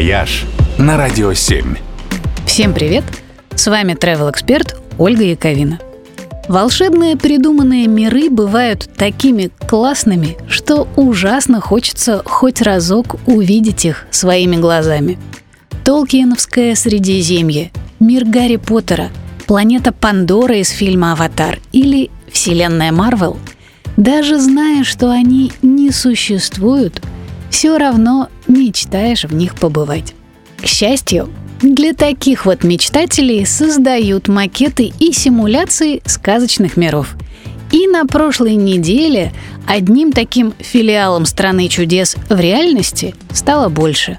«Вояж» на Радио 7. Всем привет! С вами travel-эксперт Ольга Яковина. Волшебные придуманные миры бывают такими классными, что ужасно хочется хоть разок увидеть их своими глазами. Толкиеновское Средиземье, мир Гарри Поттера, планета Пандора из фильма «Аватар» или вселенная Марвел. Даже зная, что они не существуют, все равно мечтаешь в них побывать. К счастью, для таких вот мечтателей создают макеты и симуляции сказочных миров. И на прошлой неделе одним таким филиалом страны чудес в реальности стало больше.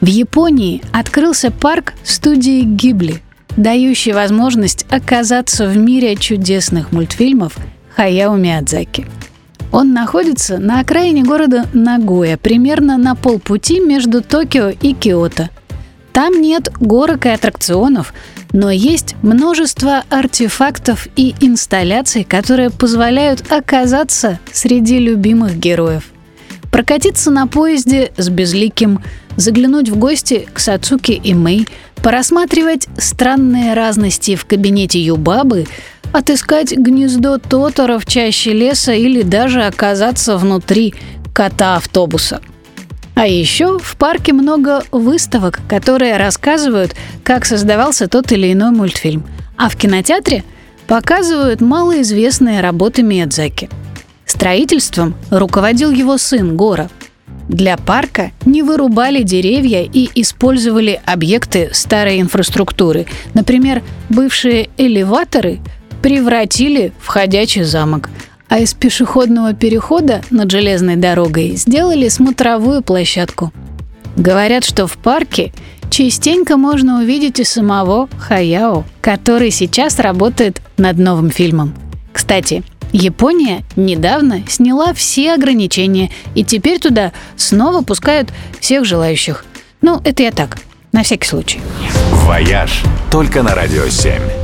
В Японии открылся парк студии Гибли, дающий возможность оказаться в мире чудесных мультфильмов Хаяо Миядзаки. Он находится на окраине города Нагоя, примерно на полпути между Токио и Киото – там нет горок и аттракционов, но есть множество артефактов и инсталляций, которые позволяют оказаться среди любимых героев. Прокатиться на поезде с безликим, заглянуть в гости к Сацуки и Мэй, порассматривать странные разности в кабинете Юбабы, отыскать гнездо Тотора в чаще леса или даже оказаться внутри кота-автобуса – а еще в парке много выставок, которые рассказывают, как создавался тот или иной мультфильм. А в кинотеатре показывают малоизвестные работы Миядзаки. Строительством руководил его сын Гора. Для парка не вырубали деревья и использовали объекты старой инфраструктуры. Например, бывшие элеваторы превратили в ходячий замок – а из пешеходного перехода над железной дорогой сделали смотровую площадку. Говорят, что в парке частенько можно увидеть и самого Хаяо, который сейчас работает над новым фильмом. Кстати, Япония недавно сняла все ограничения, и теперь туда снова пускают всех желающих. Ну, это я так, на всякий случай. «Вояж» только на «Радио 7».